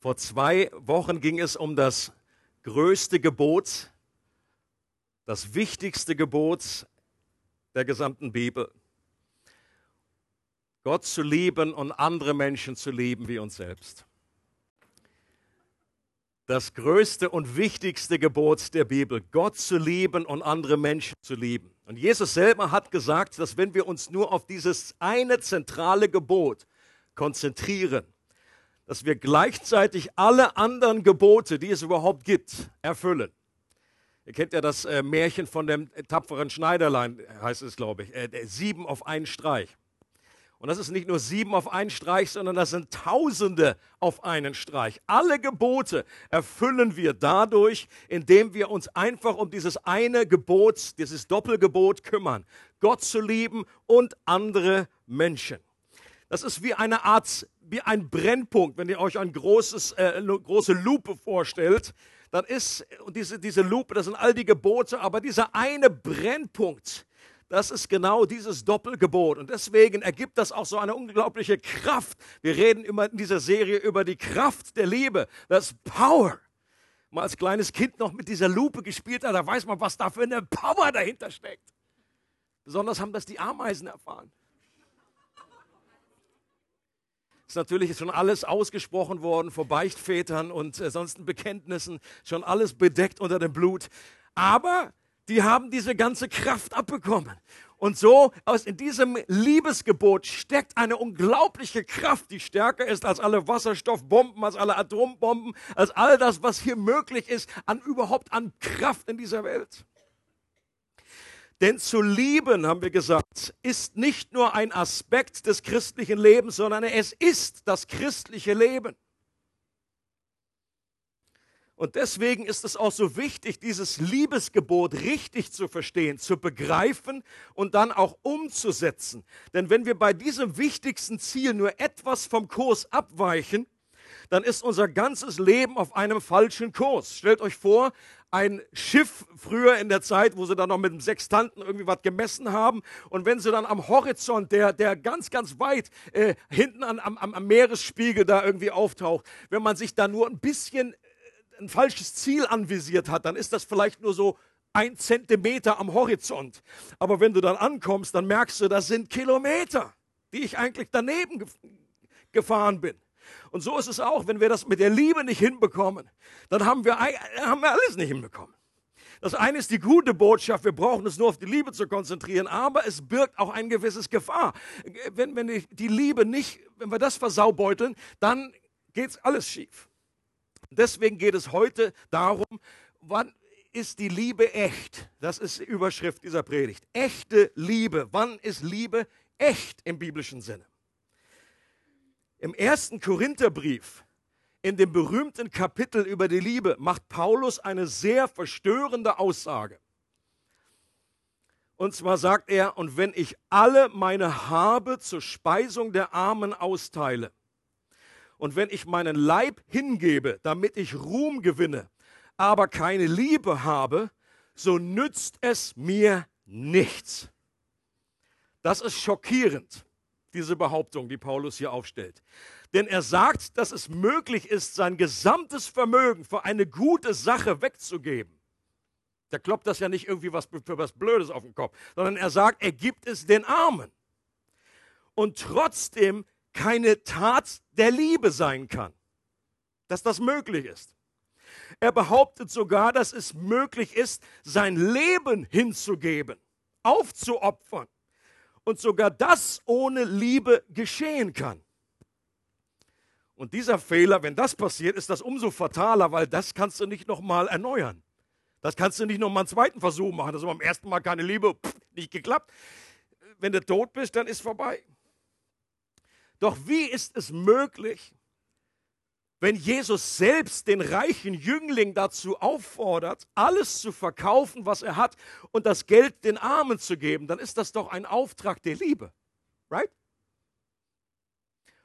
Vor zwei Wochen ging es um das größte Gebot, das wichtigste Gebot der gesamten Bibel. Gott zu lieben und andere Menschen zu lieben wie uns selbst. Das größte und wichtigste Gebot der Bibel, Gott zu lieben und andere Menschen zu lieben. Und Jesus selber hat gesagt, dass wenn wir uns nur auf dieses eine zentrale Gebot konzentrieren, dass wir gleichzeitig alle anderen Gebote, die es überhaupt gibt, erfüllen. Ihr kennt ja das äh, Märchen von dem tapferen Schneiderlein, heißt es, glaube ich, äh, sieben auf einen Streich. Und das ist nicht nur sieben auf einen Streich, sondern das sind Tausende auf einen Streich. Alle Gebote erfüllen wir dadurch, indem wir uns einfach um dieses eine Gebot, dieses Doppelgebot kümmern. Gott zu lieben und andere Menschen. Das ist wie eine Art, wie ein Brennpunkt. Wenn ihr euch ein großes, äh, eine große Lupe vorstellt, dann ist, diese, diese Lupe, das sind all die Gebote, aber dieser eine Brennpunkt, das ist genau dieses Doppelgebot. Und deswegen ergibt das auch so eine unglaubliche Kraft. Wir reden immer in dieser Serie über die Kraft der Liebe. Das Power. Mal als kleines Kind noch mit dieser Lupe gespielt hat, da weiß man, was da für eine Power dahinter steckt. Besonders haben das die Ameisen erfahren. Ist natürlich schon alles ausgesprochen worden vor Beichtvätern und äh, sonst Bekenntnissen, schon alles bedeckt unter dem Blut. Aber die haben diese ganze Kraft abbekommen. Und so aus in diesem Liebesgebot steckt eine unglaubliche Kraft, die stärker ist als alle Wasserstoffbomben, als alle Atombomben, als all das, was hier möglich ist, an überhaupt an Kraft in dieser Welt. Denn zu lieben, haben wir gesagt, ist nicht nur ein Aspekt des christlichen Lebens, sondern es ist das christliche Leben. Und deswegen ist es auch so wichtig, dieses Liebesgebot richtig zu verstehen, zu begreifen und dann auch umzusetzen. Denn wenn wir bei diesem wichtigsten Ziel nur etwas vom Kurs abweichen, dann ist unser ganzes Leben auf einem falschen Kurs. Stellt euch vor, ein Schiff früher in der Zeit, wo sie dann noch mit dem Sextanten irgendwie was gemessen haben. Und wenn sie dann am Horizont, der, der ganz, ganz weit äh, hinten an, am, am Meeresspiegel da irgendwie auftaucht, wenn man sich da nur ein bisschen ein falsches Ziel anvisiert hat, dann ist das vielleicht nur so ein Zentimeter am Horizont. Aber wenn du dann ankommst, dann merkst du, das sind Kilometer, die ich eigentlich daneben gefahren bin. Und so ist es auch, wenn wir das mit der Liebe nicht hinbekommen, dann haben wir, haben wir alles nicht hinbekommen. Das eine ist die gute Botschaft, wir brauchen uns nur auf die Liebe zu konzentrieren, aber es birgt auch ein gewisses Gefahr. Wenn, wenn die Liebe nicht, wenn wir das versaubeuteln, dann geht alles schief. Deswegen geht es heute darum, wann ist die Liebe echt? Das ist die Überschrift dieser Predigt. Echte Liebe. Wann ist Liebe echt im biblischen Sinne? Im ersten Korintherbrief, in dem berühmten Kapitel über die Liebe, macht Paulus eine sehr verstörende Aussage. Und zwar sagt er, und wenn ich alle meine Habe zur Speisung der Armen austeile und wenn ich meinen Leib hingebe, damit ich Ruhm gewinne, aber keine Liebe habe, so nützt es mir nichts. Das ist schockierend, diese Behauptung, die Paulus hier aufstellt. Denn er sagt, dass es möglich ist, sein gesamtes Vermögen für eine gute Sache wegzugeben. Der kloppt das ja nicht irgendwie was für was Blödes auf den Kopf, sondern er sagt, er gibt es den Armen. Und trotzdem keine Tat der Liebe sein kann. Dass das möglich ist. Er behauptet sogar, dass es möglich ist, sein Leben hinzugeben, aufzuopfern. Und sogar das ohne Liebe geschehen kann. Und dieser Fehler, wenn das passiert, ist das umso fataler, weil das kannst du nicht nochmal erneuern. Das kannst du nicht nochmal einen zweiten Versuch machen. Das ist beim ersten Mal keine Liebe, pff, nicht geklappt. Wenn du tot bist, dann ist vorbei. Doch wie ist es möglich, wenn Jesus selbst den reichen Jüngling dazu auffordert, alles zu verkaufen, was er hat und das Geld den Armen zu geben, dann ist das doch ein Auftrag der Liebe. Right?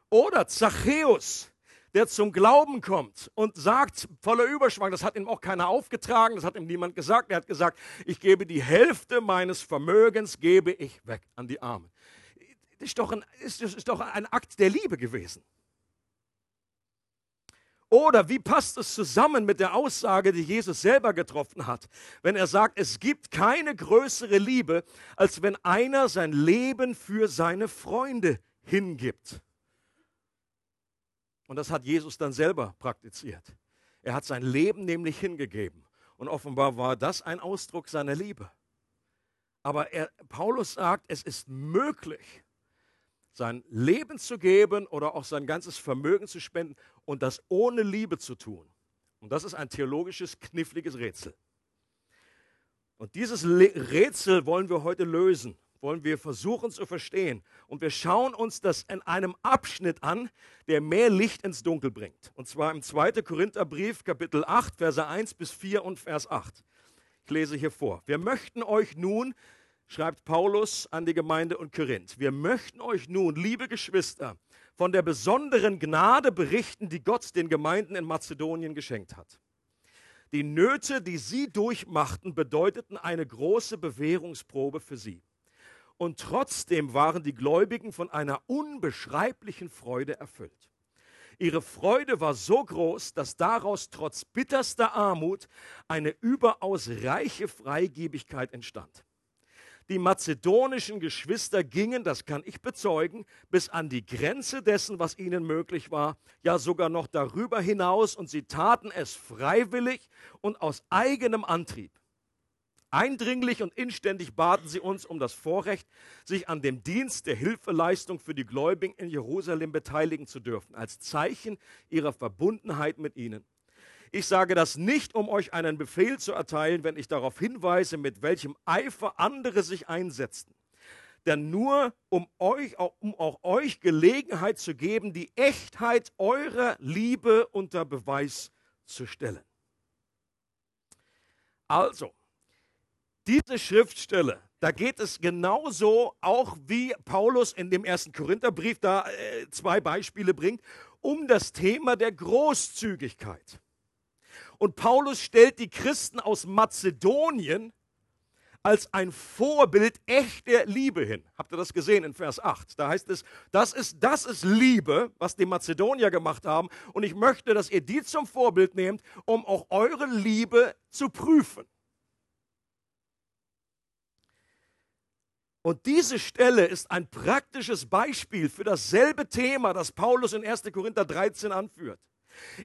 Oder Zachäus, der zum Glauben kommt und sagt, voller Überschwang, das hat ihm auch keiner aufgetragen, das hat ihm niemand gesagt, er hat gesagt, ich gebe die Hälfte meines Vermögens, gebe ich weg an die Armen ist doch ein, ist, ist doch ein Akt der Liebe gewesen. Oder wie passt es zusammen mit der Aussage, die Jesus selber getroffen hat, wenn er sagt, es gibt keine größere Liebe, als wenn einer sein Leben für seine Freunde hingibt. Und das hat Jesus dann selber praktiziert. Er hat sein Leben nämlich hingegeben. Und offenbar war das ein Ausdruck seiner Liebe. Aber er, Paulus sagt, es ist möglich, sein Leben zu geben oder auch sein ganzes Vermögen zu spenden und das ohne Liebe zu tun. Und das ist ein theologisches, kniffliges Rätsel. Und dieses Rätsel wollen wir heute lösen, wollen wir versuchen zu verstehen. Und wir schauen uns das in einem Abschnitt an, der mehr Licht ins Dunkel bringt. Und zwar im 2. Korintherbrief, Kapitel 8, Verse 1 bis 4 und Vers 8. Ich lese hier vor. Wir möchten euch nun, schreibt Paulus an die Gemeinde und Korinth, wir möchten euch nun, liebe Geschwister, von der besonderen Gnade berichten, die Gott den Gemeinden in Mazedonien geschenkt hat. Die Nöte, die sie durchmachten, bedeuteten eine große Bewährungsprobe für sie. Und trotzdem waren die Gläubigen von einer unbeschreiblichen Freude erfüllt. Ihre Freude war so groß, dass daraus trotz bitterster Armut eine überaus reiche Freigebigkeit entstand. Die mazedonischen Geschwister gingen, das kann ich bezeugen, bis an die Grenze dessen, was ihnen möglich war, ja sogar noch darüber hinaus, und sie taten es freiwillig und aus eigenem Antrieb. Eindringlich und inständig baten sie uns um das Vorrecht, sich an dem Dienst der Hilfeleistung für die Gläubigen in Jerusalem beteiligen zu dürfen, als Zeichen ihrer Verbundenheit mit ihnen. Ich sage das nicht, um euch einen Befehl zu erteilen, wenn ich darauf hinweise, mit welchem Eifer andere sich einsetzten. Denn nur um euch, um auch euch Gelegenheit zu geben, die Echtheit eurer Liebe unter Beweis zu stellen. Also, diese Schriftstelle, da geht es genauso auch wie Paulus in dem ersten Korintherbrief da äh, zwei Beispiele bringt, um das Thema der Großzügigkeit. Und Paulus stellt die Christen aus Mazedonien als ein Vorbild echter Liebe hin. Habt ihr das gesehen in Vers 8? Da heißt es, das ist, das ist Liebe, was die Mazedonier gemacht haben. Und ich möchte, dass ihr die zum Vorbild nehmt, um auch eure Liebe zu prüfen. Und diese Stelle ist ein praktisches Beispiel für dasselbe Thema, das Paulus in 1. Korinther 13 anführt.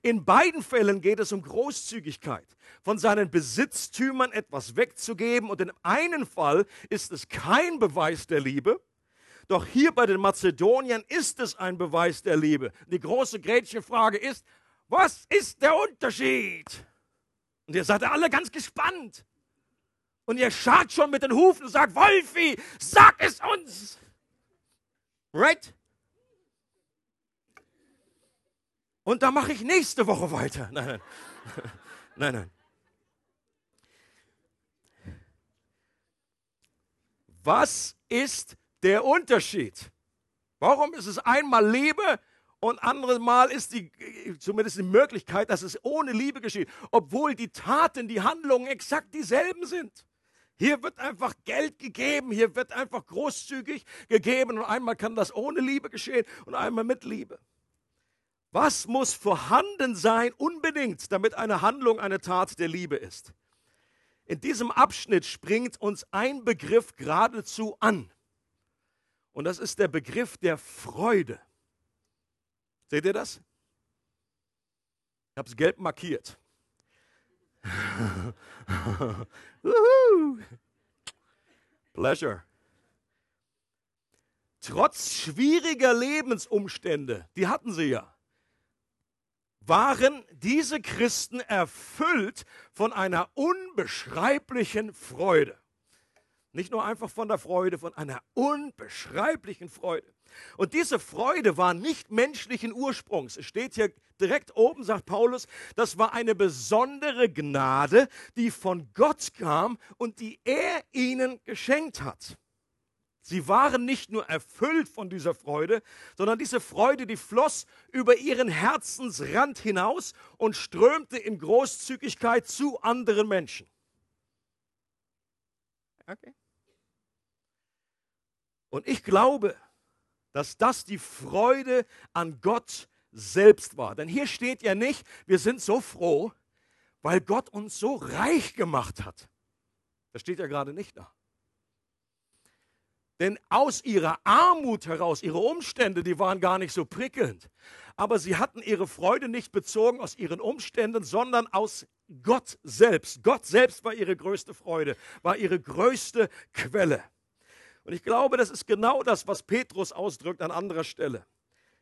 In beiden Fällen geht es um Großzügigkeit, von seinen Besitztümern etwas wegzugeben. Und in einem Fall ist es kein Beweis der Liebe, doch hier bei den Mazedoniern ist es ein Beweis der Liebe. Die große Gretchenfrage ist, was ist der Unterschied? Und ihr seid alle ganz gespannt. Und ihr scharrt schon mit den Hufen und sagt, Wolfi, sag es uns. Right? Und da mache ich nächste Woche weiter. Nein, nein. nein, nein. Was ist der Unterschied? Warum ist es einmal Liebe und anderes Mal ist die, zumindest die Möglichkeit, dass es ohne Liebe geschieht, obwohl die Taten, die Handlungen exakt dieselben sind? Hier wird einfach Geld gegeben, hier wird einfach großzügig gegeben und einmal kann das ohne Liebe geschehen und einmal mit Liebe. Was muss vorhanden sein unbedingt, damit eine Handlung eine Tat der Liebe ist? In diesem Abschnitt springt uns ein Begriff geradezu an. Und das ist der Begriff der Freude. Seht ihr das? Ich habe es gelb markiert. Pleasure. Trotz schwieriger Lebensumstände, die hatten sie ja, waren diese Christen erfüllt von einer unbeschreiblichen Freude. Nicht nur einfach von der Freude, von einer unbeschreiblichen Freude. Und diese Freude war nicht menschlichen Ursprungs. Es steht hier direkt oben, sagt Paulus, das war eine besondere Gnade, die von Gott kam und die er ihnen geschenkt hat. Sie waren nicht nur erfüllt von dieser Freude, sondern diese Freude, die floss über ihren Herzensrand hinaus und strömte in Großzügigkeit zu anderen Menschen. Okay. Und ich glaube, dass das die Freude an Gott selbst war. Denn hier steht ja nicht, wir sind so froh, weil Gott uns so reich gemacht hat. Das steht ja gerade nicht da. Denn aus ihrer Armut heraus, ihre Umstände, die waren gar nicht so prickelnd. Aber sie hatten ihre Freude nicht bezogen aus ihren Umständen, sondern aus Gott selbst. Gott selbst war ihre größte Freude, war ihre größte Quelle. Und ich glaube, das ist genau das, was Petrus ausdrückt an anderer Stelle.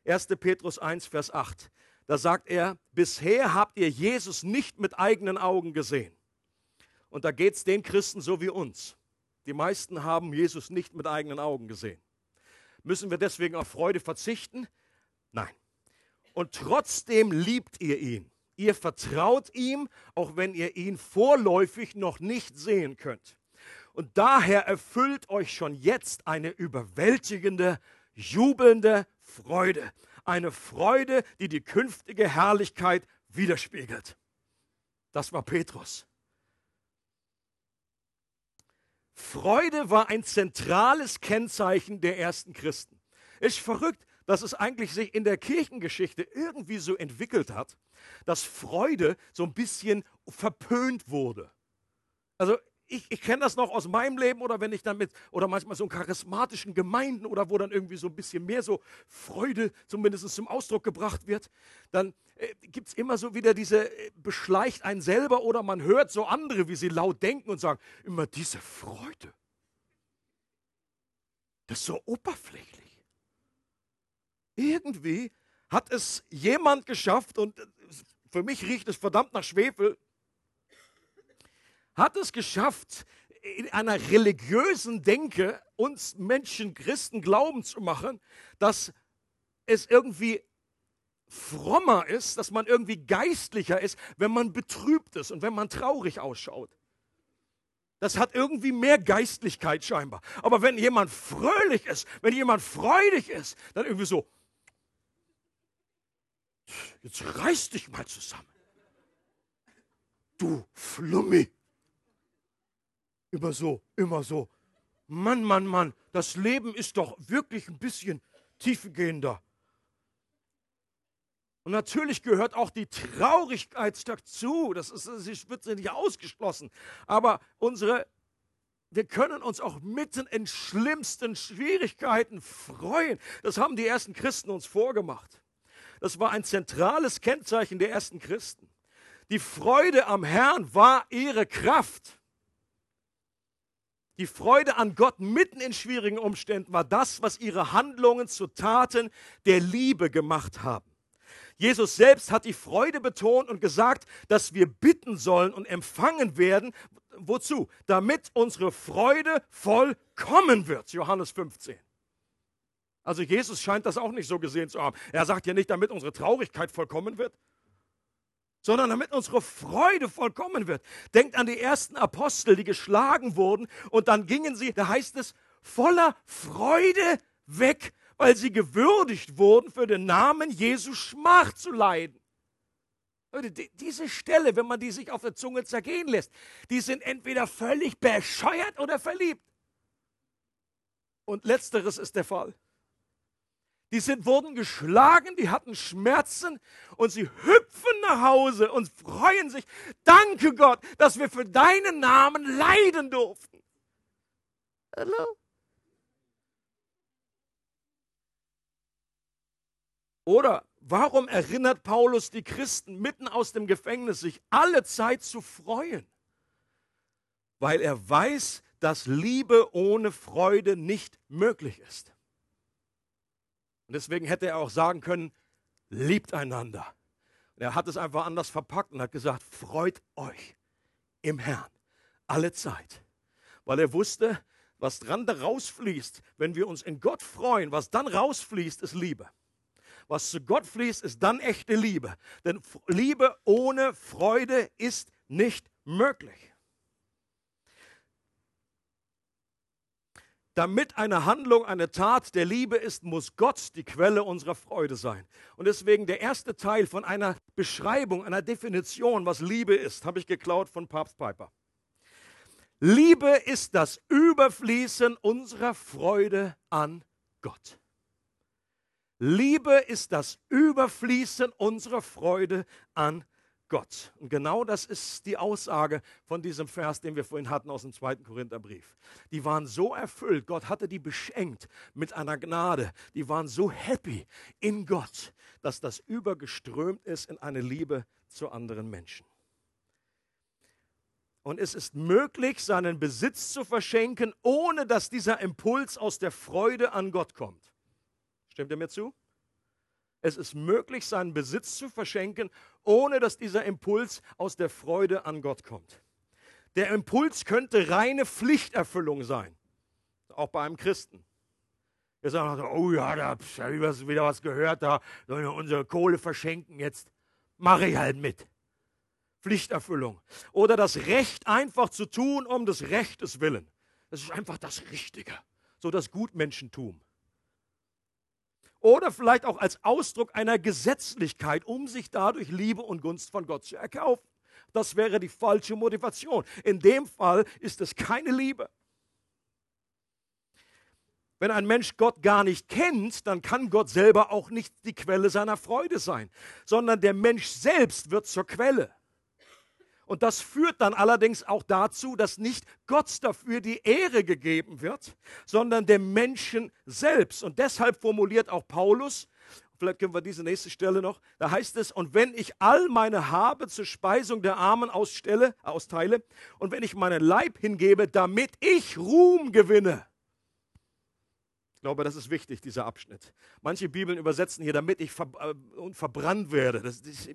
1. Petrus 1, Vers 8. Da sagt er, bisher habt ihr Jesus nicht mit eigenen Augen gesehen. Und da geht es den Christen so wie uns. Die meisten haben Jesus nicht mit eigenen Augen gesehen. Müssen wir deswegen auf Freude verzichten? Nein. Und trotzdem liebt ihr ihn. Ihr vertraut ihm, auch wenn ihr ihn vorläufig noch nicht sehen könnt. Und daher erfüllt euch schon jetzt eine überwältigende, jubelnde Freude. Eine Freude, die die künftige Herrlichkeit widerspiegelt. Das war Petrus. Freude war ein zentrales Kennzeichen der ersten Christen. Ist verrückt, dass es eigentlich sich in der Kirchengeschichte irgendwie so entwickelt hat, dass Freude so ein bisschen verpönt wurde. Also ich, ich kenne das noch aus meinem Leben oder wenn ich dann mit, oder manchmal so in charismatischen Gemeinden oder wo dann irgendwie so ein bisschen mehr so Freude zumindest zum Ausdruck gebracht wird, dann äh, gibt es immer so wieder diese, äh, beschleicht einen selber oder man hört so andere, wie sie laut denken und sagen, immer diese Freude. Das ist so oberflächlich. Irgendwie hat es jemand geschafft und äh, für mich riecht es verdammt nach Schwefel, hat es geschafft, in einer religiösen Denke uns Menschen, Christen glauben zu machen, dass es irgendwie frommer ist, dass man irgendwie geistlicher ist, wenn man betrübt ist und wenn man traurig ausschaut. Das hat irgendwie mehr Geistlichkeit scheinbar. Aber wenn jemand fröhlich ist, wenn jemand freudig ist, dann irgendwie so, jetzt reiß dich mal zusammen. Du Flummi. Immer so, immer so. Mann, Mann, Mann, das Leben ist doch wirklich ein bisschen tiefgehender. Und natürlich gehört auch die Traurigkeit dazu. Das, ist, das wird nicht ausgeschlossen. Aber unsere, wir können uns auch mitten in schlimmsten Schwierigkeiten freuen. Das haben die ersten Christen uns vorgemacht. Das war ein zentrales Kennzeichen der ersten Christen. Die Freude am Herrn war ihre Kraft. Die Freude an Gott mitten in schwierigen Umständen war das, was ihre Handlungen zu Taten der Liebe gemacht haben. Jesus selbst hat die Freude betont und gesagt, dass wir bitten sollen und empfangen werden. Wozu? Damit unsere Freude vollkommen wird. Johannes 15. Also Jesus scheint das auch nicht so gesehen zu haben. Er sagt ja nicht, damit unsere Traurigkeit vollkommen wird, sondern damit unsere Freude vollkommen wird. Denkt an die ersten Apostel, die geschlagen wurden und dann gingen sie, da heißt es, voller Freude weg, weil sie gewürdigt wurden, für den Namen Jesu Schmach zu leiden. Diese Stelle, wenn man die sich auf der Zunge zergehen lässt, die sind entweder völlig bescheuert oder verliebt. Und letzteres ist der Fall. Die sind, wurden geschlagen, die hatten Schmerzen und sie hüpfen nach Hause und freuen sich. Danke Gott, dass wir für deinen Namen leiden durften. Hallo? Oder warum erinnert Paulus die Christen mitten aus dem Gefängnis, sich alle Zeit zu freuen? Weil er weiß, dass Liebe ohne Freude nicht möglich ist. Und deswegen hätte er auch sagen können, liebt einander. Und er hat es einfach anders verpackt und hat gesagt, freut euch im Herrn alle Zeit. Weil er wusste, was dran da rausfließt, wenn wir uns in Gott freuen, was dann rausfließt, ist Liebe. Was zu Gott fließt, ist dann echte Liebe. Denn Liebe ohne Freude ist nicht möglich. Damit eine Handlung eine Tat der Liebe ist, muss Gott die Quelle unserer Freude sein. Und deswegen der erste Teil von einer Beschreibung, einer Definition, was Liebe ist, habe ich geklaut von Papst Piper. Liebe ist das Überfließen unserer Freude an Gott. Liebe ist das Überfließen unserer Freude an Gott. Und genau das ist die Aussage von diesem Vers, den wir vorhin hatten aus dem zweiten Korintherbrief. Die waren so erfüllt, Gott hatte die beschenkt mit einer Gnade. Die waren so happy in Gott, dass das übergeströmt ist in eine Liebe zu anderen Menschen. Und es ist möglich, seinen Besitz zu verschenken, ohne dass dieser Impuls aus der Freude an Gott kommt. Stimmt ihr mir zu? Es ist möglich, seinen Besitz zu verschenken, ohne dass dieser Impuls aus der Freude an Gott kommt. Der Impuls könnte reine Pflichterfüllung sein, auch bei einem Christen. Wir sagen, oh ja, da habe ich wieder was gehört, da sollen wir unsere Kohle verschenken, jetzt mache ich halt mit. Pflichterfüllung. Oder das Recht einfach zu tun um des Rechtes willen. Das ist einfach das Richtige, so das Gutmenschentum oder vielleicht auch als Ausdruck einer Gesetzlichkeit, um sich dadurch Liebe und Gunst von Gott zu erkaufen. Das wäre die falsche Motivation. In dem Fall ist es keine Liebe. Wenn ein Mensch Gott gar nicht kennt, dann kann Gott selber auch nicht die Quelle seiner Freude sein, sondern der Mensch selbst wird zur Quelle. Und das führt dann allerdings auch dazu, dass nicht Gott dafür die Ehre gegeben wird, sondern dem Menschen selbst. Und deshalb formuliert auch Paulus, vielleicht können wir diese nächste Stelle noch, da heißt es, und wenn ich all meine Habe zur Speisung der Armen ausstelle, austeile, und wenn ich meinen Leib hingebe, damit ich Ruhm gewinne, glaube, das ist wichtig, dieser Abschnitt. Manche Bibeln übersetzen hier, damit ich ver äh, verbrannt werde. Das ist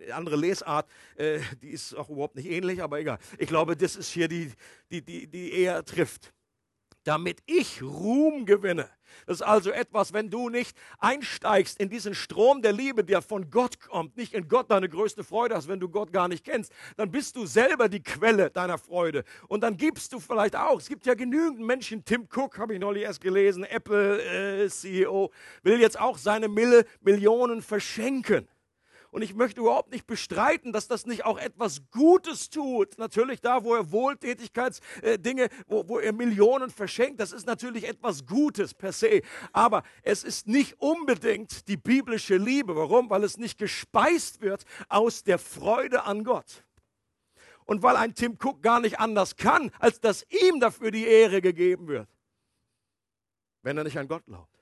eine andere Lesart, äh, die ist auch überhaupt nicht ähnlich, aber egal. Ich glaube, das ist hier die, die, die, die eher trifft damit ich Ruhm gewinne. Das ist also etwas, wenn du nicht einsteigst in diesen Strom der Liebe, der von Gott kommt, nicht in Gott deine größte Freude hast, wenn du Gott gar nicht kennst, dann bist du selber die Quelle deiner Freude. Und dann gibst du vielleicht auch, es gibt ja genügend Menschen, Tim Cook habe ich neulich erst gelesen, Apple äh, CEO, will jetzt auch seine Mille, Millionen verschenken. Und ich möchte überhaupt nicht bestreiten, dass das nicht auch etwas Gutes tut. Natürlich da, wo er Wohltätigkeitsdinge, äh, wo, wo er Millionen verschenkt, das ist natürlich etwas Gutes per se. Aber es ist nicht unbedingt die biblische Liebe. Warum? Weil es nicht gespeist wird aus der Freude an Gott. Und weil ein Tim Cook gar nicht anders kann, als dass ihm dafür die Ehre gegeben wird, wenn er nicht an Gott glaubt.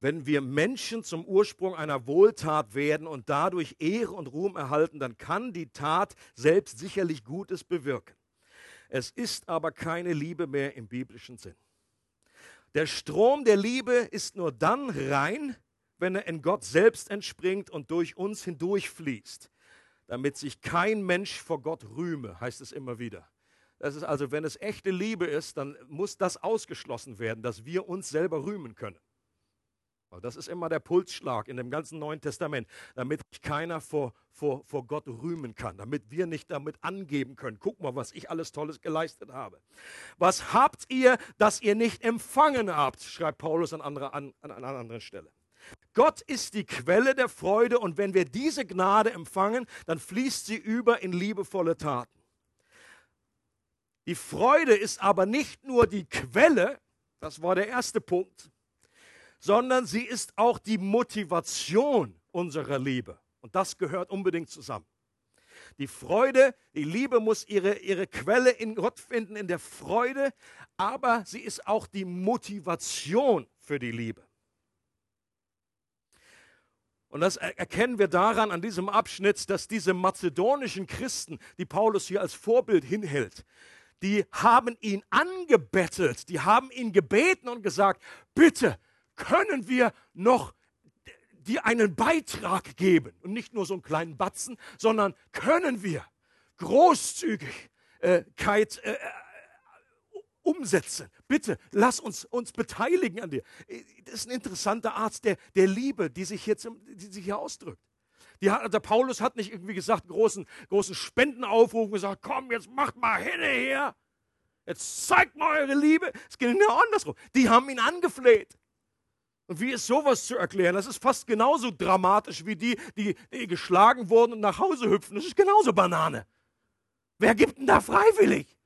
Wenn wir Menschen zum Ursprung einer Wohltat werden und dadurch Ehre und Ruhm erhalten, dann kann die Tat selbst sicherlich Gutes bewirken. Es ist aber keine Liebe mehr im biblischen Sinn. Der Strom der Liebe ist nur dann rein, wenn er in Gott selbst entspringt und durch uns hindurchfließt, damit sich kein Mensch vor Gott rühme, heißt es immer wieder. Das ist also, wenn es echte Liebe ist, dann muss das ausgeschlossen werden, dass wir uns selber rühmen können. Das ist immer der Pulsschlag in dem ganzen Neuen Testament, damit keiner vor, vor, vor Gott rühmen kann, damit wir nicht damit angeben können. Guck mal, was ich alles Tolles geleistet habe. Was habt ihr, das ihr nicht empfangen habt, schreibt Paulus an, andere, an, an einer anderen Stelle. Gott ist die Quelle der Freude und wenn wir diese Gnade empfangen, dann fließt sie über in liebevolle Taten. Die Freude ist aber nicht nur die Quelle, das war der erste Punkt, sondern sie ist auch die Motivation unserer Liebe. Und das gehört unbedingt zusammen. Die Freude, die Liebe muss ihre, ihre Quelle in Gott finden, in der Freude, aber sie ist auch die Motivation für die Liebe. Und das erkennen wir daran an diesem Abschnitt, dass diese mazedonischen Christen, die Paulus hier als Vorbild hinhält, die haben ihn angebettelt, die haben ihn gebeten und gesagt, bitte können wir noch dir einen Beitrag geben und nicht nur so einen kleinen Batzen, sondern können wir Großzügigkeit äh, äh, umsetzen. Bitte, lass uns uns beteiligen an dir. Das ist ein interessanter Arzt der, der Liebe, die sich, jetzt, die sich hier ausdrückt. Die der Paulus hat nicht irgendwie gesagt, großen, großen Spendenaufruf gesagt, komm, jetzt macht mal Hände her. Jetzt zeigt mal eure Liebe. Es geht genau andersrum. Die haben ihn angefleht. Und wie ist sowas zu erklären? Das ist fast genauso dramatisch wie die, die, die geschlagen wurden und nach Hause hüpfen. Das ist genauso Banane. Wer gibt denn da freiwillig?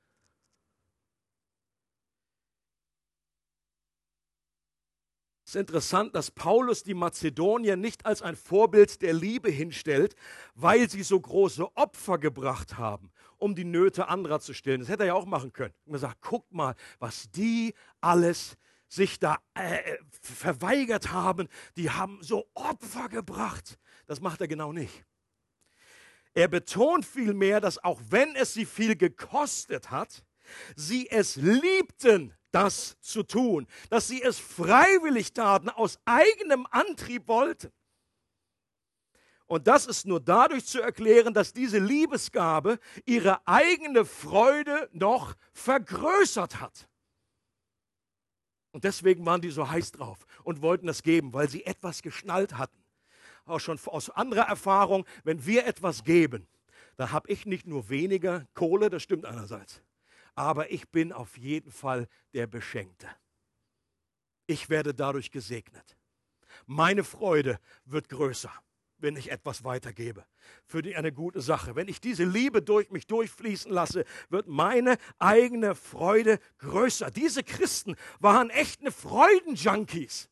Es ist interessant, dass Paulus die Mazedonier nicht als ein Vorbild der Liebe hinstellt, weil sie so große Opfer gebracht haben, um die Nöte anderer zu stillen. Das hätte er ja auch machen können. Und er sagt, guck mal, was die alles sich da äh, verweigert haben, die haben so Opfer gebracht. Das macht er genau nicht. Er betont vielmehr, dass auch wenn es sie viel gekostet hat, sie es liebten, das zu tun, dass sie es freiwillig taten, aus eigenem Antrieb wollten. Und das ist nur dadurch zu erklären, dass diese Liebesgabe ihre eigene Freude noch vergrößert hat. Und deswegen waren die so heiß drauf und wollten das geben, weil sie etwas geschnallt hatten. Auch schon aus anderer Erfahrung, wenn wir etwas geben, dann habe ich nicht nur weniger Kohle, das stimmt einerseits, aber ich bin auf jeden Fall der Beschenkte. Ich werde dadurch gesegnet. Meine Freude wird größer wenn ich etwas weitergebe für die eine gute Sache. Wenn ich diese Liebe durch mich durchfließen lasse, wird meine eigene Freude größer. Diese Christen waren echte Freudenjunkies.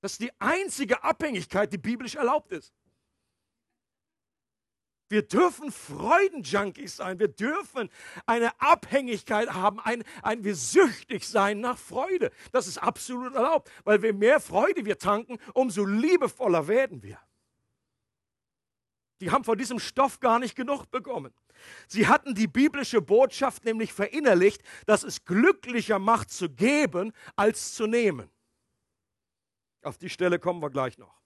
Das ist die einzige Abhängigkeit, die biblisch erlaubt ist. Wir dürfen Freudenjunkies sein. Wir dürfen eine Abhängigkeit haben, ein, ein wir süchtig sein nach Freude. Das ist absolut erlaubt, weil je mehr Freude wir tanken, umso liebevoller werden wir. Die haben von diesem Stoff gar nicht genug bekommen. Sie hatten die biblische Botschaft nämlich verinnerlicht, dass es glücklicher macht zu geben als zu nehmen. Auf die Stelle kommen wir gleich noch.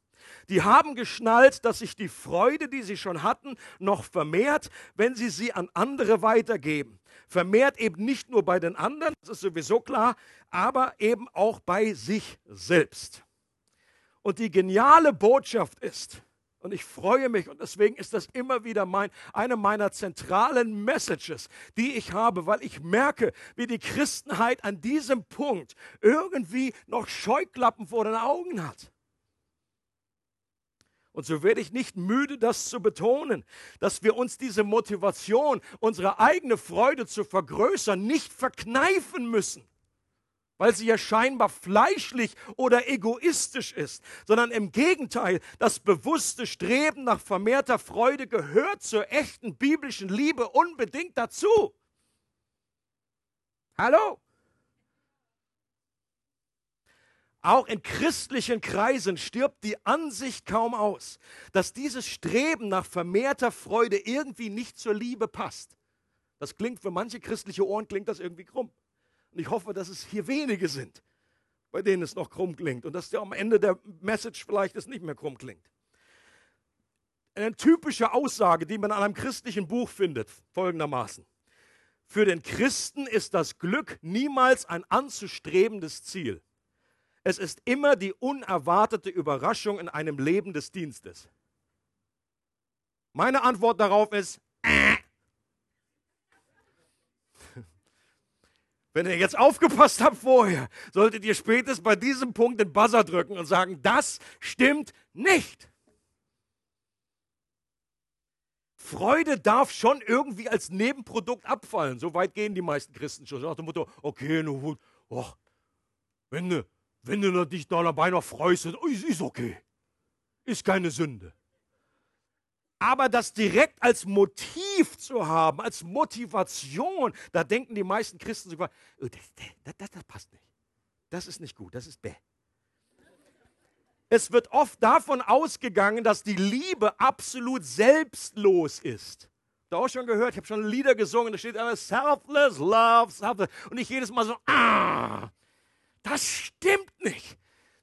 Die haben geschnallt, dass sich die Freude, die sie schon hatten, noch vermehrt, wenn sie sie an andere weitergeben. Vermehrt eben nicht nur bei den anderen, das ist sowieso klar, aber eben auch bei sich selbst. Und die geniale Botschaft ist, und ich freue mich und deswegen ist das immer wieder mein, eine meiner zentralen Messages, die ich habe, weil ich merke, wie die Christenheit an diesem Punkt irgendwie noch Scheuklappen vor den Augen hat. Und so werde ich nicht müde, das zu betonen, dass wir uns diese Motivation, unsere eigene Freude zu vergrößern, nicht verkneifen müssen, weil sie ja scheinbar fleischlich oder egoistisch ist, sondern im Gegenteil, das bewusste Streben nach vermehrter Freude gehört zur echten biblischen Liebe unbedingt dazu. Hallo? Auch in christlichen Kreisen stirbt die Ansicht kaum aus, dass dieses Streben nach vermehrter Freude irgendwie nicht zur Liebe passt. Das klingt für manche christliche Ohren klingt das irgendwie krumm. Und ich hoffe, dass es hier wenige sind, bei denen es noch krumm klingt und dass der am Ende der Message vielleicht es nicht mehr krumm klingt. Eine typische Aussage, die man an einem christlichen Buch findet, folgendermaßen. Für den Christen ist das Glück niemals ein anzustrebendes Ziel. Es ist immer die unerwartete Überraschung in einem Leben des Dienstes. Meine Antwort darauf ist, äh. Wenn ihr jetzt aufgepasst habt vorher, solltet ihr spätestens bei diesem Punkt den Buzzer drücken und sagen, das stimmt nicht. Freude darf schon irgendwie als Nebenprodukt abfallen. So weit gehen die meisten Christen schon. Nach dem Motto, okay, nur, oh, wenn du wenn du dich da dabei noch freust, ist, ist okay. Ist keine Sünde. Aber das direkt als Motiv zu haben, als Motivation, da denken die meisten Christen sogar, oh, das, das, das, passt nicht. Das ist nicht gut, das ist bäh. Es wird oft davon ausgegangen, dass die Liebe absolut selbstlos ist. Da auch schon gehört, ich habe schon Lieder gesungen, da steht immer Selfless Love, selfless. Und ich jedes Mal so, ah, das stimmt nicht.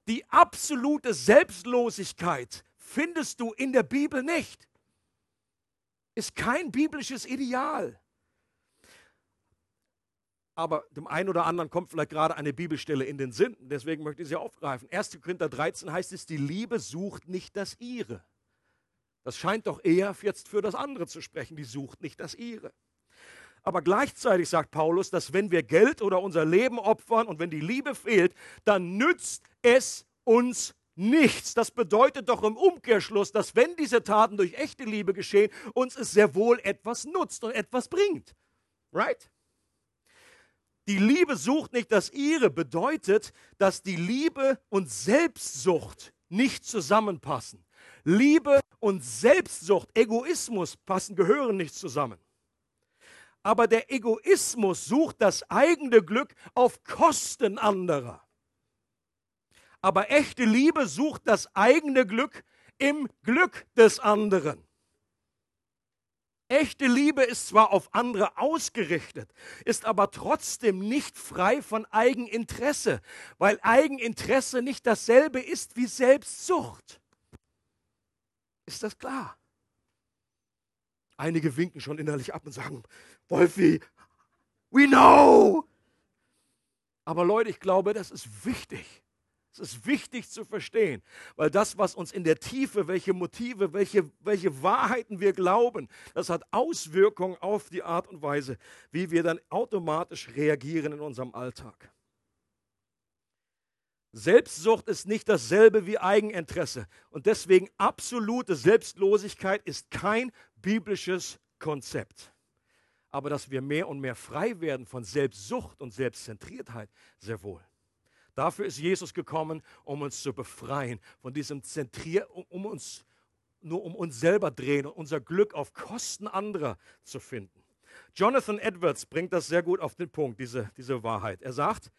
Die absolute Selbstlosigkeit findest du in der Bibel nicht. Ist kein biblisches Ideal. Aber dem einen oder anderen kommt vielleicht gerade eine Bibelstelle in den Sinn. Deswegen möchte ich sie aufgreifen. 1. Korinther 13 heißt es, die Liebe sucht nicht das ihre. Das scheint doch eher jetzt für das andere zu sprechen. Die sucht nicht das ihre. Aber gleichzeitig sagt Paulus, dass wenn wir Geld oder unser Leben opfern und wenn die Liebe fehlt, dann nützt es uns nichts. Das bedeutet doch im Umkehrschluss, dass wenn diese Taten durch echte Liebe geschehen, uns es sehr wohl etwas nutzt und etwas bringt. Right? Die Liebe sucht nicht das ihre, bedeutet, dass die Liebe und Selbstsucht nicht zusammenpassen. Liebe und Selbstsucht, Egoismus passen, gehören nicht zusammen. Aber der Egoismus sucht das eigene Glück auf Kosten anderer. Aber echte Liebe sucht das eigene Glück im Glück des anderen. Echte Liebe ist zwar auf andere ausgerichtet, ist aber trotzdem nicht frei von Eigeninteresse, weil Eigeninteresse nicht dasselbe ist wie Selbstsucht. Ist das klar? Einige winken schon innerlich ab und sagen, Wolfi, we know. Aber Leute, ich glaube, das ist wichtig. Es ist wichtig zu verstehen, weil das, was uns in der Tiefe, welche Motive, welche, welche Wahrheiten wir glauben, das hat Auswirkungen auf die Art und Weise, wie wir dann automatisch reagieren in unserem Alltag. Selbstsucht ist nicht dasselbe wie Eigeninteresse und deswegen absolute Selbstlosigkeit ist kein biblisches Konzept. Aber dass wir mehr und mehr frei werden von Selbstsucht und Selbstzentriertheit, sehr wohl. Dafür ist Jesus gekommen, um uns zu befreien von diesem Zentrier, um, uns nur um uns selber drehen und unser Glück auf Kosten anderer zu finden. Jonathan Edwards bringt das sehr gut auf den Punkt, diese, diese Wahrheit. Er sagt,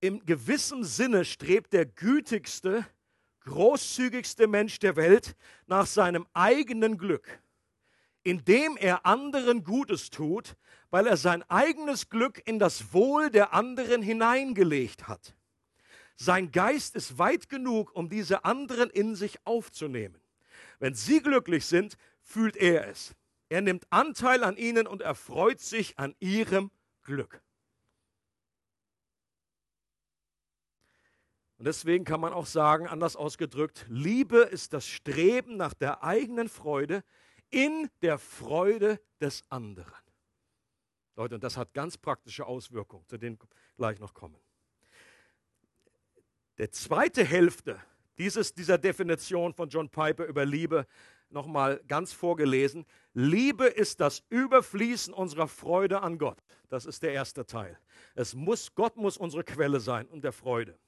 im gewissen Sinne strebt der gütigste, großzügigste Mensch der Welt nach seinem eigenen Glück indem er anderen Gutes tut, weil er sein eigenes Glück in das Wohl der anderen hineingelegt hat. Sein Geist ist weit genug, um diese anderen in sich aufzunehmen. Wenn sie glücklich sind, fühlt er es. Er nimmt Anteil an ihnen und erfreut sich an ihrem Glück. Und deswegen kann man auch sagen, anders ausgedrückt, Liebe ist das Streben nach der eigenen Freude, in der Freude des anderen. Leute, und das hat ganz praktische Auswirkungen, zu denen gleich noch kommen. Der zweite Hälfte dieses, dieser Definition von John Piper über Liebe nochmal ganz vorgelesen. Liebe ist das Überfließen unserer Freude an Gott. Das ist der erste Teil. Es muss, Gott muss unsere Quelle sein und der Freude.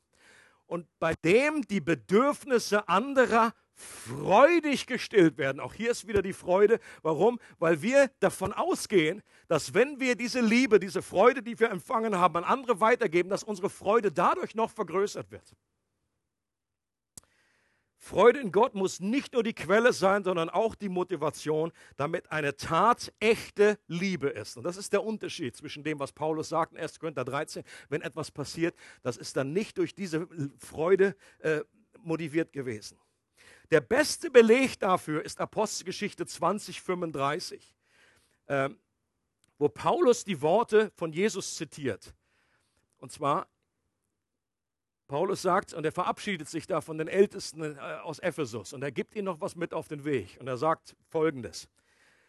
Und bei dem die Bedürfnisse anderer freudig gestillt werden. Auch hier ist wieder die Freude. Warum? Weil wir davon ausgehen, dass wenn wir diese Liebe, diese Freude, die wir empfangen haben, an andere weitergeben, dass unsere Freude dadurch noch vergrößert wird. Freude in Gott muss nicht nur die Quelle sein, sondern auch die Motivation, damit eine Tat echte Liebe ist. Und das ist der Unterschied zwischen dem, was Paulus sagt in 1. Korinther 13. Wenn etwas passiert, das ist dann nicht durch diese Freude äh, motiviert gewesen. Der beste Beleg dafür ist Apostelgeschichte 2035, äh, wo Paulus die Worte von Jesus zitiert. Und zwar, Paulus sagt, und er verabschiedet sich da von den Ältesten äh, aus Ephesus und er gibt ihnen noch was mit auf den Weg. Und er sagt folgendes,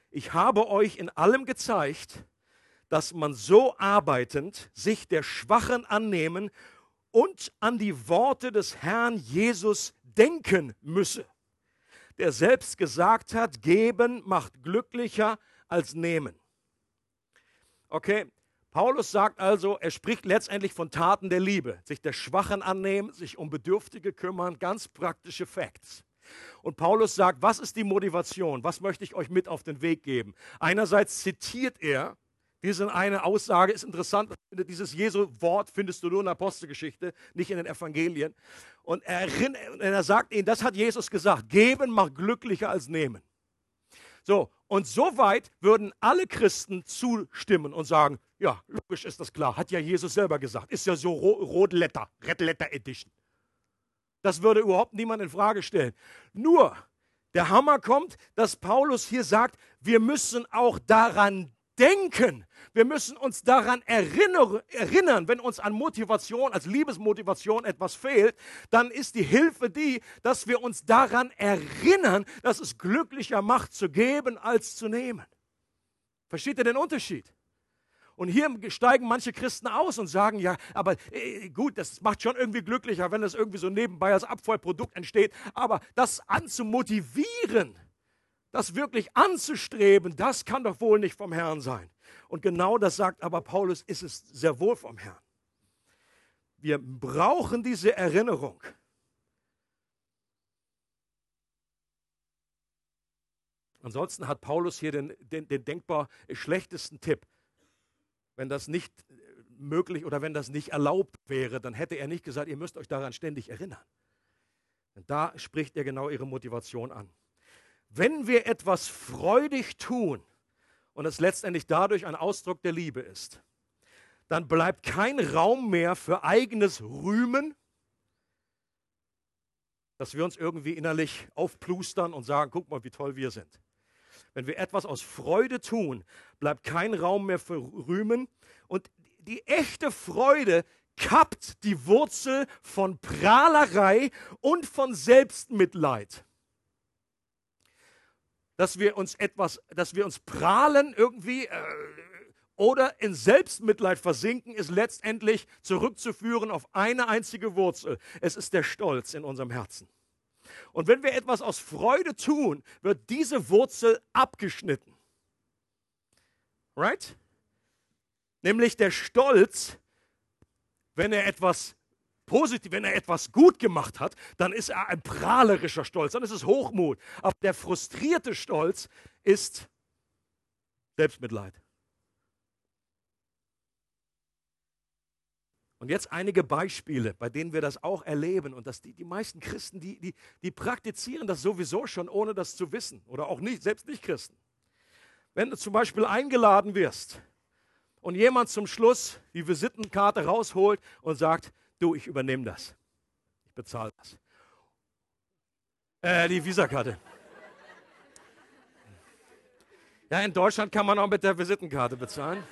ich habe euch in allem gezeigt, dass man so arbeitend sich der Schwachen annehmen und an die Worte des Herrn Jesus denken müsse, der selbst gesagt hat, geben macht glücklicher als nehmen. Okay, Paulus sagt also, er spricht letztendlich von Taten der Liebe, sich der Schwachen annehmen, sich um Bedürftige kümmern, ganz praktische Facts. Und Paulus sagt, was ist die Motivation? Was möchte ich euch mit auf den Weg geben? Einerseits zitiert er diese eine Aussage ist interessant. Dieses Jesu-Wort findest du nur in der Apostelgeschichte, nicht in den Evangelien. Und er, er sagt ihnen, das hat Jesus gesagt, geben macht glücklicher als nehmen. So, und soweit würden alle Christen zustimmen und sagen, ja, logisch ist das klar, hat ja Jesus selber gesagt, ist ja so Rot Letter, Red Letter Edition. Das würde überhaupt niemand in Frage stellen. Nur, der Hammer kommt, dass Paulus hier sagt, wir müssen auch daran denken. Wir müssen uns daran erinnern, wenn uns an Motivation, als Liebesmotivation etwas fehlt, dann ist die Hilfe die, dass wir uns daran erinnern, dass es glücklicher macht zu geben als zu nehmen. Versteht ihr den Unterschied? Und hier steigen manche Christen aus und sagen, ja, aber äh, gut, das macht schon irgendwie glücklicher, wenn das irgendwie so nebenbei als Abfallprodukt entsteht. Aber das anzumotivieren, das wirklich anzustreben, das kann doch wohl nicht vom Herrn sein. Und genau das sagt aber Paulus, ist es sehr wohl vom Herrn. Wir brauchen diese Erinnerung. Ansonsten hat Paulus hier den, den, den denkbar schlechtesten Tipp. Wenn das nicht möglich oder wenn das nicht erlaubt wäre, dann hätte er nicht gesagt, ihr müsst euch daran ständig erinnern. Und da spricht er genau ihre Motivation an. Wenn wir etwas freudig tun und es letztendlich dadurch ein Ausdruck der Liebe ist, dann bleibt kein Raum mehr für eigenes Rühmen, dass wir uns irgendwie innerlich aufplustern und sagen, guck mal, wie toll wir sind. Wenn wir etwas aus Freude tun, bleibt kein Raum mehr für Rühmen. Und die echte Freude kappt die Wurzel von Prahlerei und von Selbstmitleid. Dass wir uns etwas, dass wir uns prahlen irgendwie äh, oder in Selbstmitleid versinken, ist letztendlich zurückzuführen auf eine einzige Wurzel. Es ist der Stolz in unserem Herzen. Und wenn wir etwas aus Freude tun, wird diese Wurzel abgeschnitten. Right? Nämlich der Stolz, wenn er etwas positiv, wenn er etwas gut gemacht hat, dann ist er ein prahlerischer Stolz, dann ist es Hochmut. Aber der frustrierte Stolz ist Selbstmitleid. Und jetzt einige Beispiele, bei denen wir das auch erleben. Und dass die, die meisten Christen, die, die, die praktizieren das sowieso schon, ohne das zu wissen. Oder auch nicht, selbst nicht Christen. Wenn du zum Beispiel eingeladen wirst und jemand zum Schluss die Visitenkarte rausholt und sagt, du, ich übernehme das. Ich bezahle das. Äh, die Visakarte. Ja, in Deutschland kann man auch mit der Visitenkarte bezahlen.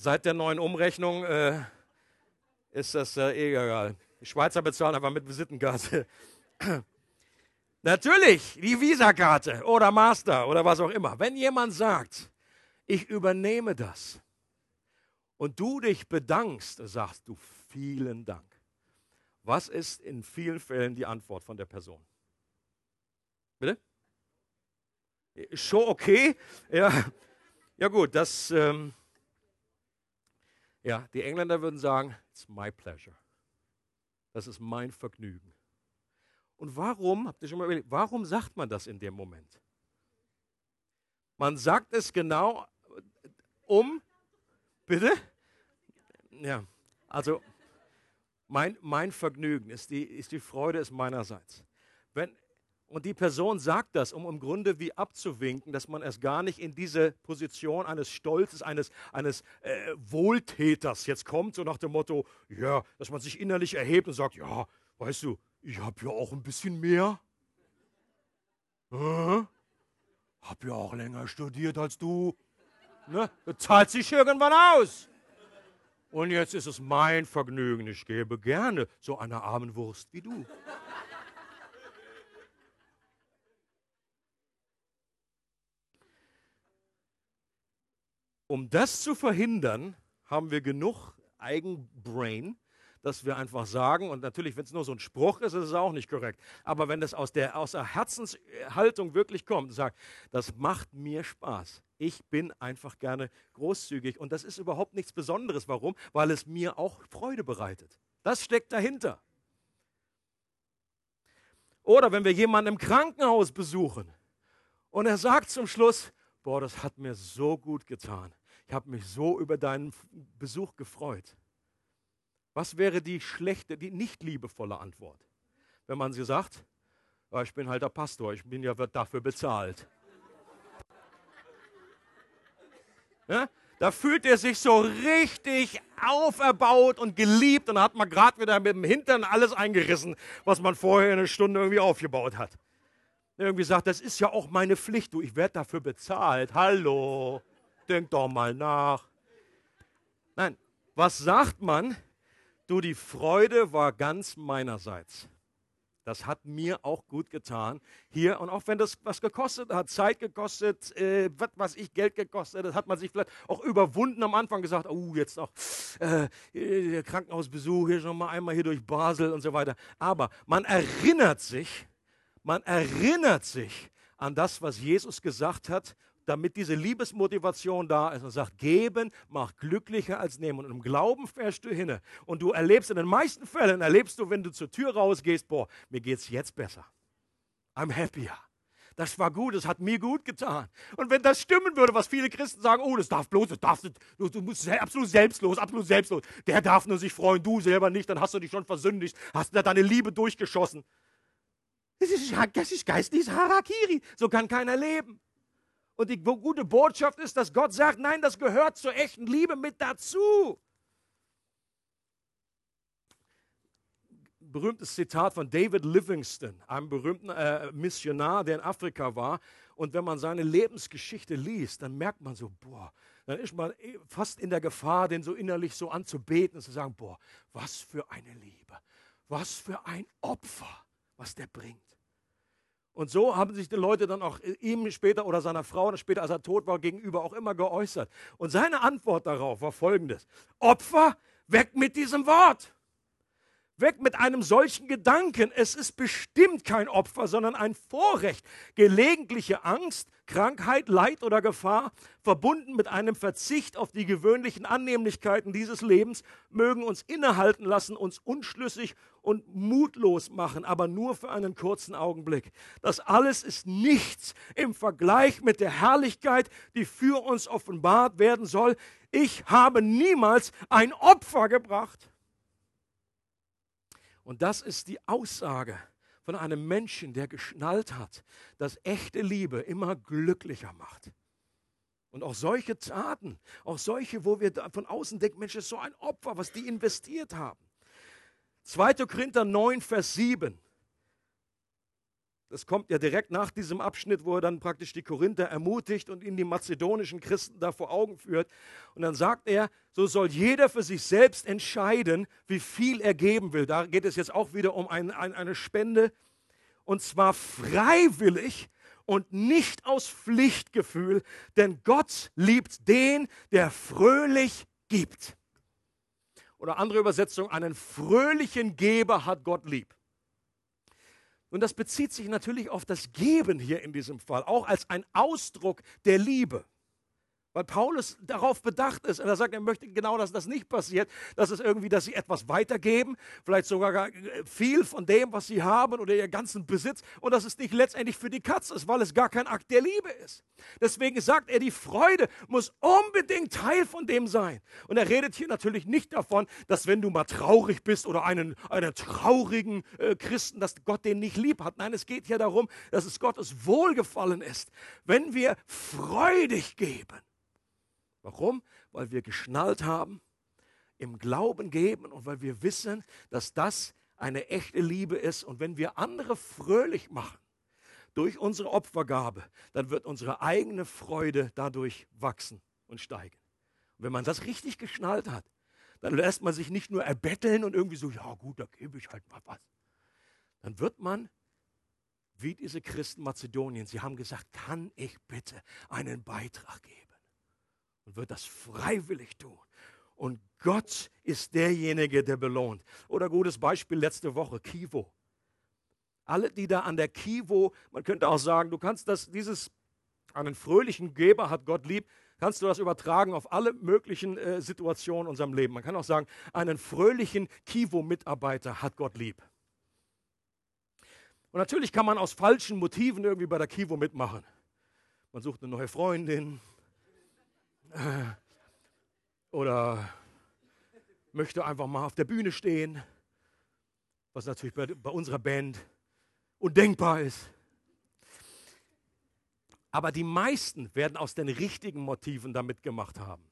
Seit der neuen Umrechnung äh, ist das äh, eh egal. Die Schweizer bezahlen einfach mit Visitenkarte. Natürlich, die Visakarte oder Master oder was auch immer. Wenn jemand sagt, ich übernehme das und du dich bedankst, sagst du vielen Dank. Was ist in vielen Fällen die Antwort von der Person? Bitte? Schon okay? Ja, ja gut, das ähm, ja, die Engländer würden sagen, it's my pleasure. Das ist mein Vergnügen. Und warum, habt ihr schon mal überlegt, warum sagt man das in dem Moment? Man sagt es genau um, bitte? Ja, also mein, mein Vergnügen ist die, ist die Freude ist meinerseits. Wenn, und die Person sagt das, um im Grunde wie abzuwinken, dass man erst gar nicht in diese Position eines Stolzes, eines, eines äh, Wohltäters jetzt kommt, so nach dem Motto, ja, dass man sich innerlich erhebt und sagt, ja, weißt du, ich habe ja auch ein bisschen mehr. Äh? Hab ja auch länger studiert als du. Ne? Das zahlt sich irgendwann aus. Und jetzt ist es mein Vergnügen. Ich gebe gerne so einer armen Wurst wie du. Um das zu verhindern, haben wir genug Eigenbrain, dass wir einfach sagen, und natürlich, wenn es nur so ein Spruch ist, ist es auch nicht korrekt, aber wenn das aus der, aus der Herzenshaltung wirklich kommt, sagt, das macht mir Spaß. Ich bin einfach gerne großzügig und das ist überhaupt nichts Besonderes. Warum? Weil es mir auch Freude bereitet. Das steckt dahinter. Oder wenn wir jemanden im Krankenhaus besuchen und er sagt zum Schluss, boah, das hat mir so gut getan. Ich habe mich so über deinen Besuch gefreut. Was wäre die schlechte, die nicht liebevolle Antwort? Wenn man sie sagt, ja, ich bin halt der Pastor, ich bin ja dafür bezahlt. Ja? Da fühlt er sich so richtig auferbaut und geliebt und hat man gerade wieder mit dem Hintern alles eingerissen, was man vorher eine Stunde irgendwie aufgebaut hat. Irgendwie sagt, das ist ja auch meine Pflicht, du, ich werde dafür bezahlt. Hallo denk doch mal nach. Nein, was sagt man? Du, die Freude war ganz meinerseits. Das hat mir auch gut getan hier. Und auch wenn das was gekostet hat, Zeit gekostet, äh, was weiß ich, Geld gekostet, das hat man sich vielleicht auch überwunden am Anfang gesagt, oh, jetzt noch äh, der Krankenhausbesuch, hier schon mal einmal hier durch Basel und so weiter. Aber man erinnert sich, man erinnert sich an das, was Jesus gesagt hat damit diese Liebesmotivation da ist und sagt, geben macht glücklicher als nehmen. Und im Glauben fährst du hin. Und du erlebst in den meisten Fällen, erlebst du, wenn du zur Tür rausgehst, boah, mir es jetzt besser. I'm happier. Das war gut, das hat mir gut getan. Und wenn das stimmen würde, was viele Christen sagen, oh, das darf bloß, das darfst du, du musst absolut selbstlos, absolut selbstlos. Der darf nur sich freuen, du selber nicht, dann hast du dich schon versündigt, hast da deine Liebe durchgeschossen. Das ist, das ist geistliches Harakiri. So kann keiner leben. Und die gute Botschaft ist, dass Gott sagt, nein, das gehört zur echten Liebe mit dazu. Berühmtes Zitat von David Livingston, einem berühmten äh, Missionar, der in Afrika war. Und wenn man seine Lebensgeschichte liest, dann merkt man so, boah, dann ist man eh fast in der Gefahr, den so innerlich so anzubeten und zu sagen, boah, was für eine Liebe, was für ein Opfer, was der bringt. Und so haben sich die Leute dann auch ihm später oder seiner Frau später, als er tot war, gegenüber auch immer geäußert. Und seine Antwort darauf war folgendes. Opfer, weg mit diesem Wort. Weg mit einem solchen Gedanken. Es ist bestimmt kein Opfer, sondern ein Vorrecht. Gelegentliche Angst, Krankheit, Leid oder Gefahr, verbunden mit einem Verzicht auf die gewöhnlichen Annehmlichkeiten dieses Lebens, mögen uns innehalten lassen, uns unschlüssig und mutlos machen, aber nur für einen kurzen Augenblick. Das alles ist nichts im Vergleich mit der Herrlichkeit, die für uns offenbart werden soll. Ich habe niemals ein Opfer gebracht und das ist die Aussage von einem Menschen, der geschnallt hat, dass echte Liebe immer glücklicher macht. Und auch solche Taten, auch solche, wo wir von außen denken, Mensch, das ist so ein Opfer, was die investiert haben. 2. Korinther 9, Vers 7. Das kommt ja direkt nach diesem Abschnitt, wo er dann praktisch die Korinther ermutigt und ihnen die mazedonischen Christen da vor Augen führt. Und dann sagt er, so soll jeder für sich selbst entscheiden, wie viel er geben will. Da geht es jetzt auch wieder um ein, ein, eine Spende. Und zwar freiwillig und nicht aus Pflichtgefühl, denn Gott liebt den, der fröhlich gibt. Oder andere Übersetzung, einen fröhlichen Geber hat Gott lieb. Und das bezieht sich natürlich auf das Geben hier in diesem Fall, auch als ein Ausdruck der Liebe. Weil Paulus darauf bedacht ist und er sagt, er möchte genau, dass das nicht passiert, dass es irgendwie, dass sie etwas weitergeben, vielleicht sogar viel von dem, was sie haben oder ihr ganzen Besitz und dass es nicht letztendlich für die Katze ist, weil es gar kein Akt der Liebe ist. Deswegen sagt er, die Freude muss unbedingt Teil von dem sein. Und er redet hier natürlich nicht davon, dass wenn du mal traurig bist oder einen, einen traurigen äh, Christen, dass Gott den nicht lieb hat. Nein, es geht hier darum, dass es Gottes Wohlgefallen ist, wenn wir freudig geben. Warum? Weil wir geschnallt haben, im Glauben geben und weil wir wissen, dass das eine echte Liebe ist. Und wenn wir andere fröhlich machen durch unsere Opfergabe, dann wird unsere eigene Freude dadurch wachsen und steigen. Und wenn man das richtig geschnallt hat, dann lässt man sich nicht nur erbetteln und irgendwie so, ja gut, da gebe ich halt mal was. Dann wird man wie diese Christen Mazedonien, sie haben gesagt, kann ich bitte einen Beitrag geben? Und wird das freiwillig tun. Und Gott ist derjenige, der belohnt. Oder gutes Beispiel letzte Woche, Kivo. Alle, die da an der Kivo, man könnte auch sagen, du kannst das, dieses, einen fröhlichen Geber hat Gott lieb, kannst du das übertragen auf alle möglichen äh, Situationen in unserem Leben. Man kann auch sagen, einen fröhlichen Kivo-Mitarbeiter hat Gott lieb. Und natürlich kann man aus falschen Motiven irgendwie bei der Kivo mitmachen. Man sucht eine neue Freundin, oder möchte einfach mal auf der Bühne stehen, was natürlich bei, bei unserer Band undenkbar ist. Aber die meisten werden aus den richtigen Motiven da mitgemacht haben.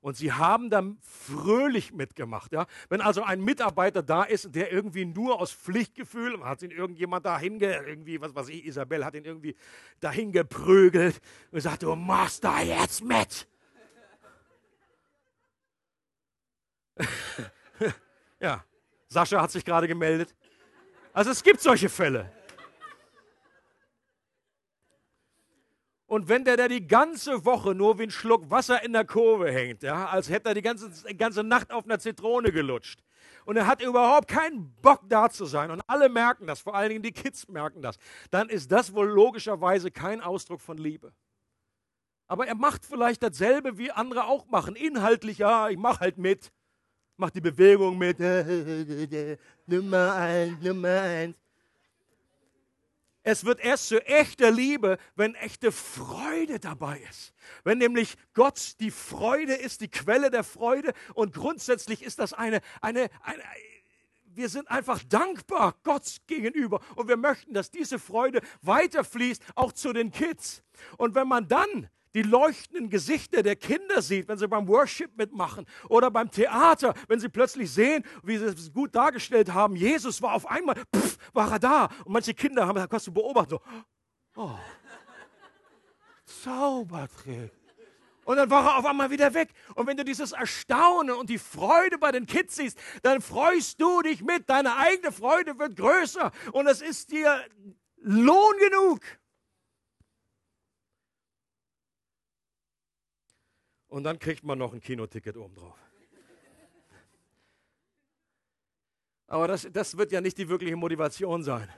Und sie haben dann fröhlich mitgemacht. Ja? Wenn also ein Mitarbeiter da ist, der irgendwie nur aus Pflichtgefühl, hat ihn irgendjemand dahin, irgendwie, was weiß ich, Isabel hat ihn irgendwie dahin geprügelt und sagt, du machst da jetzt mit. ja, Sascha hat sich gerade gemeldet. Also es gibt solche Fälle. Und wenn der da die ganze Woche nur wie ein Schluck Wasser in der Kurve hängt, ja, als hätte er die ganze, ganze Nacht auf einer Zitrone gelutscht. Und er hat überhaupt keinen Bock da zu sein. Und alle merken das, vor allen Dingen die Kids merken das. Dann ist das wohl logischerweise kein Ausdruck von Liebe. Aber er macht vielleicht dasselbe, wie andere auch machen. Inhaltlich, ja, ich mache halt mit. Mach die Bewegung mit. Nummer eins, Nummer eins. Es wird erst zu echter Liebe, wenn echte Freude dabei ist. Wenn nämlich Gott die Freude ist, die Quelle der Freude. Und grundsätzlich ist das eine, eine, eine wir sind einfach dankbar Gott gegenüber und wir möchten, dass diese Freude weiterfließt, auch zu den Kids. Und wenn man dann die leuchtenden Gesichter der Kinder sieht, wenn sie beim Worship mitmachen oder beim Theater, wenn sie plötzlich sehen, wie sie es gut dargestellt haben, Jesus war auf einmal, pff, war er da. Und manche Kinder haben, kannst du beobachten, so, oh, Zaubertrick. Und dann war er auf einmal wieder weg. Und wenn du dieses Erstaunen und die Freude bei den Kids siehst, dann freust du dich mit. Deine eigene Freude wird größer. Und es ist dir Lohn genug. Und dann kriegt man noch ein Kinoticket obendrauf. Aber das, das wird ja nicht die wirkliche Motivation sein.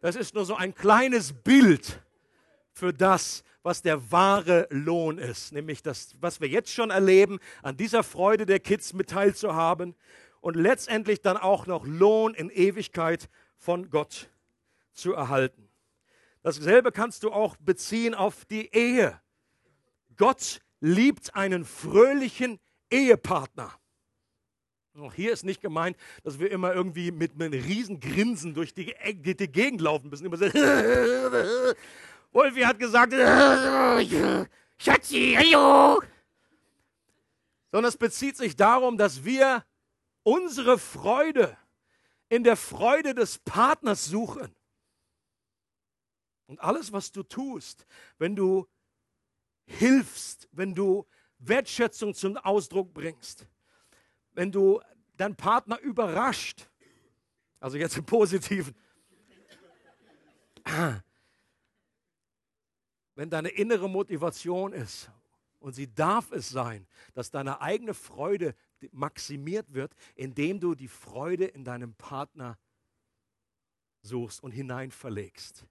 Das ist nur so ein kleines Bild für das, was der wahre Lohn ist. Nämlich das, was wir jetzt schon erleben, an dieser Freude der Kids mit teilzuhaben und letztendlich dann auch noch Lohn in Ewigkeit von Gott zu erhalten. Dasselbe kannst du auch beziehen auf die Ehe. Gott liebt einen fröhlichen Ehepartner. Auch hier ist nicht gemeint, dass wir immer irgendwie mit einem riesen Grinsen durch die, die Gegend laufen müssen. Immer so Wolfi hat gesagt, Schatzi, hallo. Sondern es bezieht sich darum, dass wir unsere Freude in der Freude des Partners suchen. Und alles, was du tust, wenn du hilfst, wenn du Wertschätzung zum Ausdruck bringst, wenn du deinen Partner überrascht, also jetzt im positiven, wenn deine innere Motivation ist, und sie darf es sein, dass deine eigene Freude maximiert wird, indem du die Freude in deinem Partner suchst und hineinverlegst.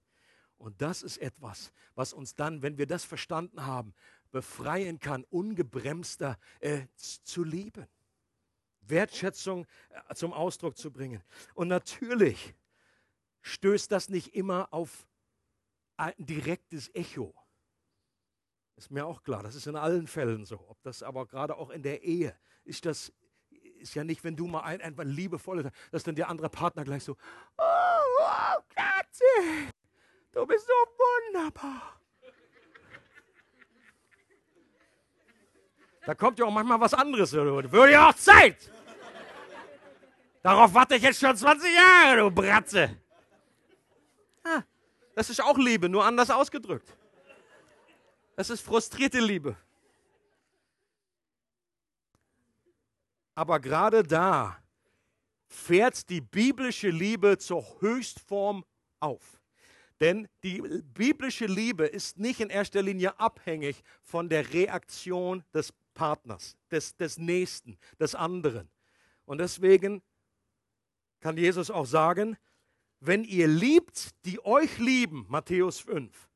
Und das ist etwas, was uns dann, wenn wir das verstanden haben, befreien kann, ungebremster äh, zu lieben. Wertschätzung äh, zum Ausdruck zu bringen. Und natürlich stößt das nicht immer auf ein direktes Echo. Ist mir auch klar, das ist in allen Fällen so. Ob das aber gerade auch in der Ehe ist das ist ja nicht, wenn du mal ein, ein liebevoll, dass dann der andere Partner gleich so, oh, oh Katze, Du bist so wunderbar. Da kommt ja auch manchmal was anderes. Würde ja auch Zeit. Darauf warte ich jetzt schon 20 Jahre, du Bratze. Ah, das ist auch Liebe, nur anders ausgedrückt. Das ist frustrierte Liebe. Aber gerade da fährt die biblische Liebe zur Höchstform auf. Denn die biblische Liebe ist nicht in erster Linie abhängig von der Reaktion des Partners, des, des Nächsten, des anderen. Und deswegen kann Jesus auch sagen, wenn ihr liebt, die euch lieben, Matthäus 5,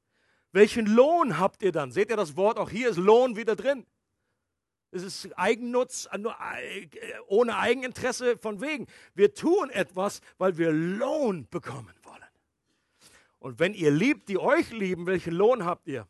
welchen Lohn habt ihr dann? Seht ihr das Wort? Auch hier ist Lohn wieder drin. Es ist Eigennutz, äh, ohne Eigeninteresse von wegen. Wir tun etwas, weil wir Lohn bekommen. Und wenn ihr liebt, die euch lieben, welchen Lohn habt ihr?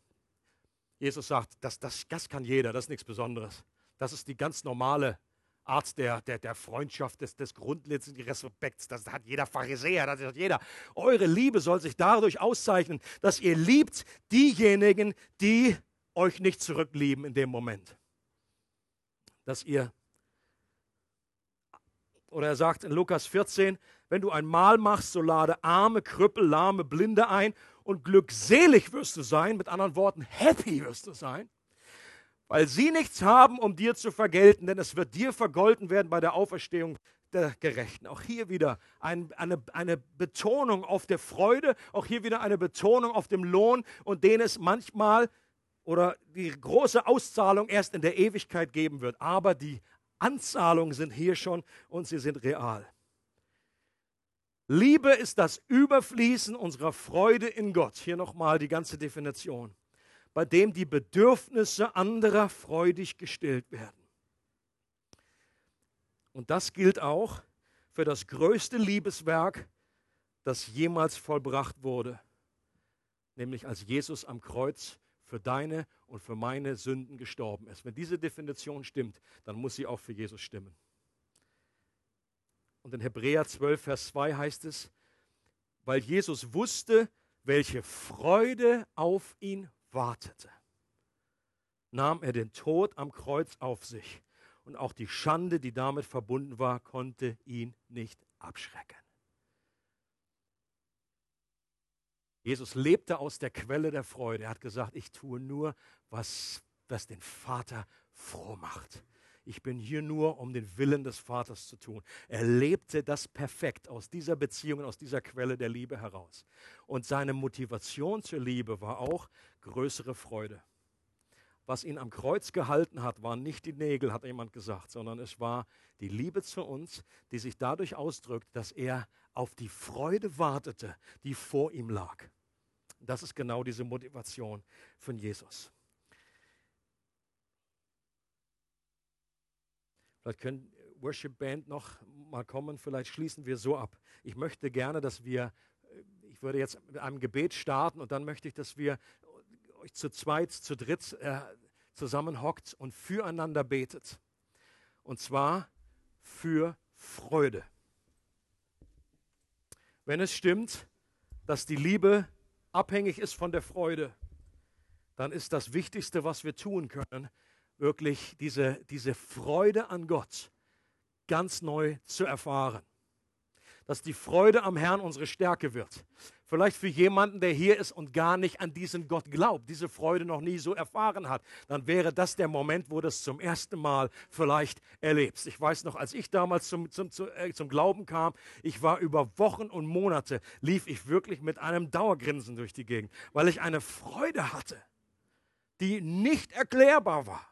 Jesus sagt, das, das, das kann jeder, das ist nichts Besonderes. Das ist die ganz normale Art der, der, der Freundschaft, des, des grundletzenden Respekts. Das hat jeder Pharisäer, das hat jeder. Eure Liebe soll sich dadurch auszeichnen, dass ihr liebt diejenigen, die euch nicht zurücklieben in dem Moment. Dass ihr, oder er sagt in Lukas 14, wenn du ein Mahl machst, so lade arme, Krüppel, lahme, Blinde ein und glückselig wirst du sein, mit anderen Worten, happy wirst du sein, weil sie nichts haben, um dir zu vergelten, denn es wird dir vergolten werden bei der Auferstehung der Gerechten. Auch hier wieder ein, eine, eine Betonung auf der Freude, auch hier wieder eine Betonung auf dem Lohn und den es manchmal oder die große Auszahlung erst in der Ewigkeit geben wird. Aber die Anzahlungen sind hier schon und sie sind real. Liebe ist das Überfließen unserer Freude in Gott. Hier nochmal die ganze Definition. Bei dem die Bedürfnisse anderer freudig gestillt werden. Und das gilt auch für das größte Liebeswerk, das jemals vollbracht wurde, nämlich als Jesus am Kreuz für deine und für meine Sünden gestorben ist. Wenn diese Definition stimmt, dann muss sie auch für Jesus stimmen. Und in Hebräer 12, Vers 2 heißt es, weil Jesus wusste, welche Freude auf ihn wartete, nahm er den Tod am Kreuz auf sich. Und auch die Schande, die damit verbunden war, konnte ihn nicht abschrecken. Jesus lebte aus der Quelle der Freude. Er hat gesagt, ich tue nur, was, was den Vater froh macht ich bin hier nur, um den Willen des Vaters zu tun. Er lebte das perfekt aus dieser Beziehung, aus dieser Quelle der Liebe heraus. Und seine Motivation zur Liebe war auch größere Freude. Was ihn am Kreuz gehalten hat, waren nicht die Nägel, hat jemand gesagt, sondern es war die Liebe zu uns, die sich dadurch ausdrückt, dass er auf die Freude wartete, die vor ihm lag. Das ist genau diese Motivation von Jesus. Vielleicht können Worship Band noch mal kommen, vielleicht schließen wir so ab. Ich möchte gerne, dass wir, äh, ich würde jetzt mit einem Gebet starten und dann möchte ich, dass wir euch zu zweit, zu dritt äh, zusammenhockt und füreinander betet. Und zwar für Freude. Wenn es stimmt, dass die Liebe abhängig ist von der Freude, dann ist das Wichtigste, was wir tun können, wirklich diese, diese Freude an Gott ganz neu zu erfahren. Dass die Freude am Herrn unsere Stärke wird. Vielleicht für jemanden, der hier ist und gar nicht an diesen Gott glaubt, diese Freude noch nie so erfahren hat, dann wäre das der Moment, wo du es zum ersten Mal vielleicht erlebst. Ich weiß noch, als ich damals zum, zum, zum, äh, zum Glauben kam, ich war über Wochen und Monate, lief ich wirklich mit einem Dauergrinsen durch die Gegend, weil ich eine Freude hatte, die nicht erklärbar war.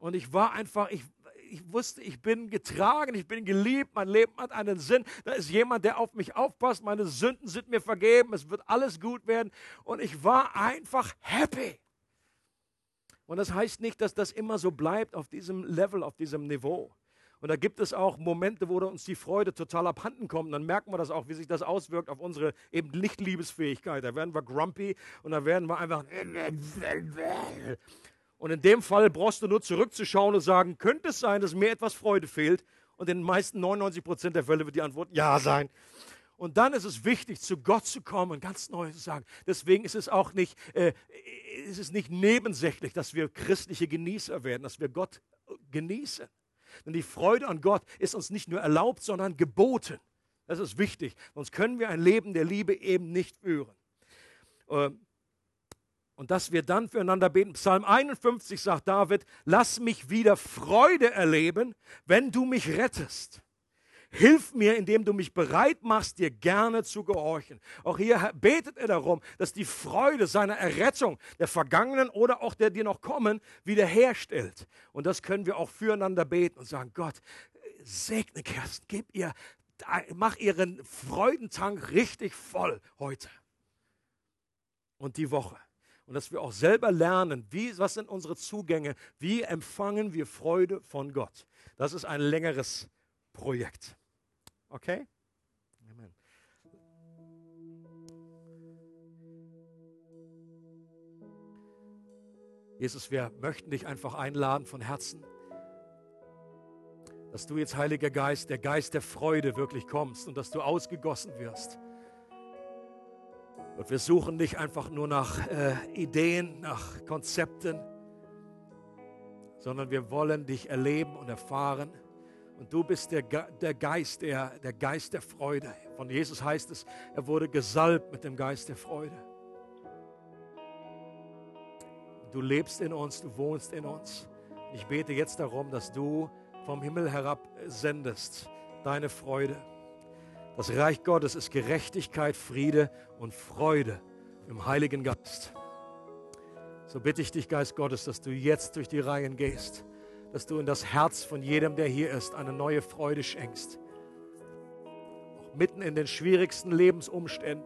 Und ich war einfach, ich, ich wusste, ich bin getragen, ich bin geliebt, mein Leben hat einen Sinn. Da ist jemand, der auf mich aufpasst, meine Sünden sind mir vergeben, es wird alles gut werden. Und ich war einfach happy. Und das heißt nicht, dass das immer so bleibt auf diesem Level, auf diesem Niveau. Und da gibt es auch Momente, wo uns die Freude total abhanden kommt. dann merken wir das auch, wie sich das auswirkt auf unsere eben Nicht-Liebesfähigkeit. Da werden wir grumpy und da werden wir einfach und in dem Fall brauchst du nur zurückzuschauen und sagen, könnte es sein, dass mir etwas Freude fehlt? Und in den meisten 99 Prozent der Fälle wird die Antwort ja sein. Und dann ist es wichtig, zu Gott zu kommen und ganz neu zu sagen. Deswegen ist es auch nicht, äh, ist es nicht nebensächlich, dass wir christliche Genießer werden, dass wir Gott genießen. Denn die Freude an Gott ist uns nicht nur erlaubt, sondern geboten. Das ist wichtig. Sonst können wir ein Leben der Liebe eben nicht führen. Ähm, und dass wir dann füreinander beten. Psalm 51 sagt David, lass mich wieder Freude erleben, wenn du mich rettest. Hilf mir, indem du mich bereit machst, dir gerne zu gehorchen. Auch hier betet er darum, dass die Freude seiner Errettung, der Vergangenen oder auch der, die noch kommen, wiederherstellt. Und das können wir auch füreinander beten und sagen, Gott, segne Kersten, gib ihr, mach ihren Freudentank richtig voll heute und die Woche und dass wir auch selber lernen, wie, was sind unsere Zugänge, wie empfangen wir Freude von Gott. Das ist ein längeres Projekt. Okay? Jesus, wir möchten dich einfach einladen von Herzen, dass du jetzt, Heiliger Geist, der Geist der Freude wirklich kommst und dass du ausgegossen wirst und wir suchen nicht einfach nur nach äh, Ideen, nach Konzepten, sondern wir wollen dich erleben und erfahren. Und du bist der, der Geist, der, der Geist der Freude. Von Jesus heißt es, er wurde gesalbt mit dem Geist der Freude. Du lebst in uns, du wohnst in uns. Ich bete jetzt darum, dass du vom Himmel herab sendest, deine Freude. Das Reich Gottes ist Gerechtigkeit, Friede und Freude im Heiligen Geist. So bitte ich dich, Geist Gottes, dass du jetzt durch die Reihen gehst, dass du in das Herz von jedem, der hier ist, eine neue Freude schenkst. Auch mitten in den schwierigsten Lebensumständen.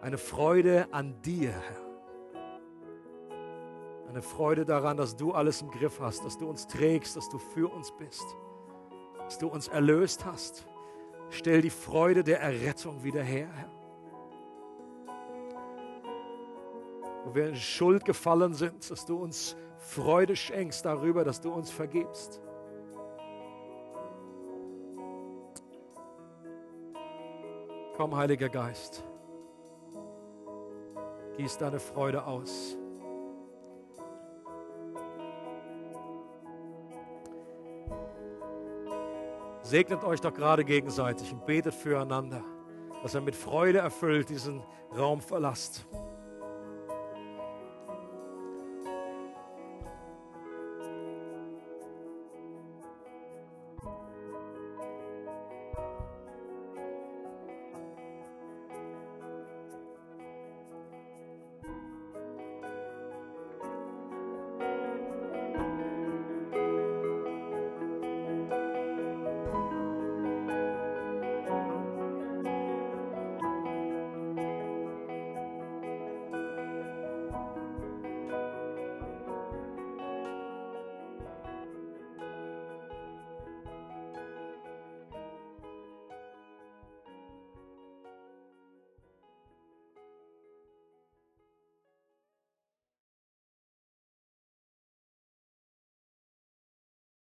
Eine Freude an dir, Herr. Eine Freude daran, dass du alles im Griff hast, dass du uns trägst, dass du für uns bist, dass du uns erlöst hast. Stell die Freude der Errettung wieder her, Herr. Wo wir in Schuld gefallen sind, dass du uns Freude schenkst darüber, dass du uns vergibst. Komm, Heiliger Geist, gieß deine Freude aus. Segnet euch doch gerade gegenseitig und betet füreinander, dass er mit Freude erfüllt diesen Raum verlasst.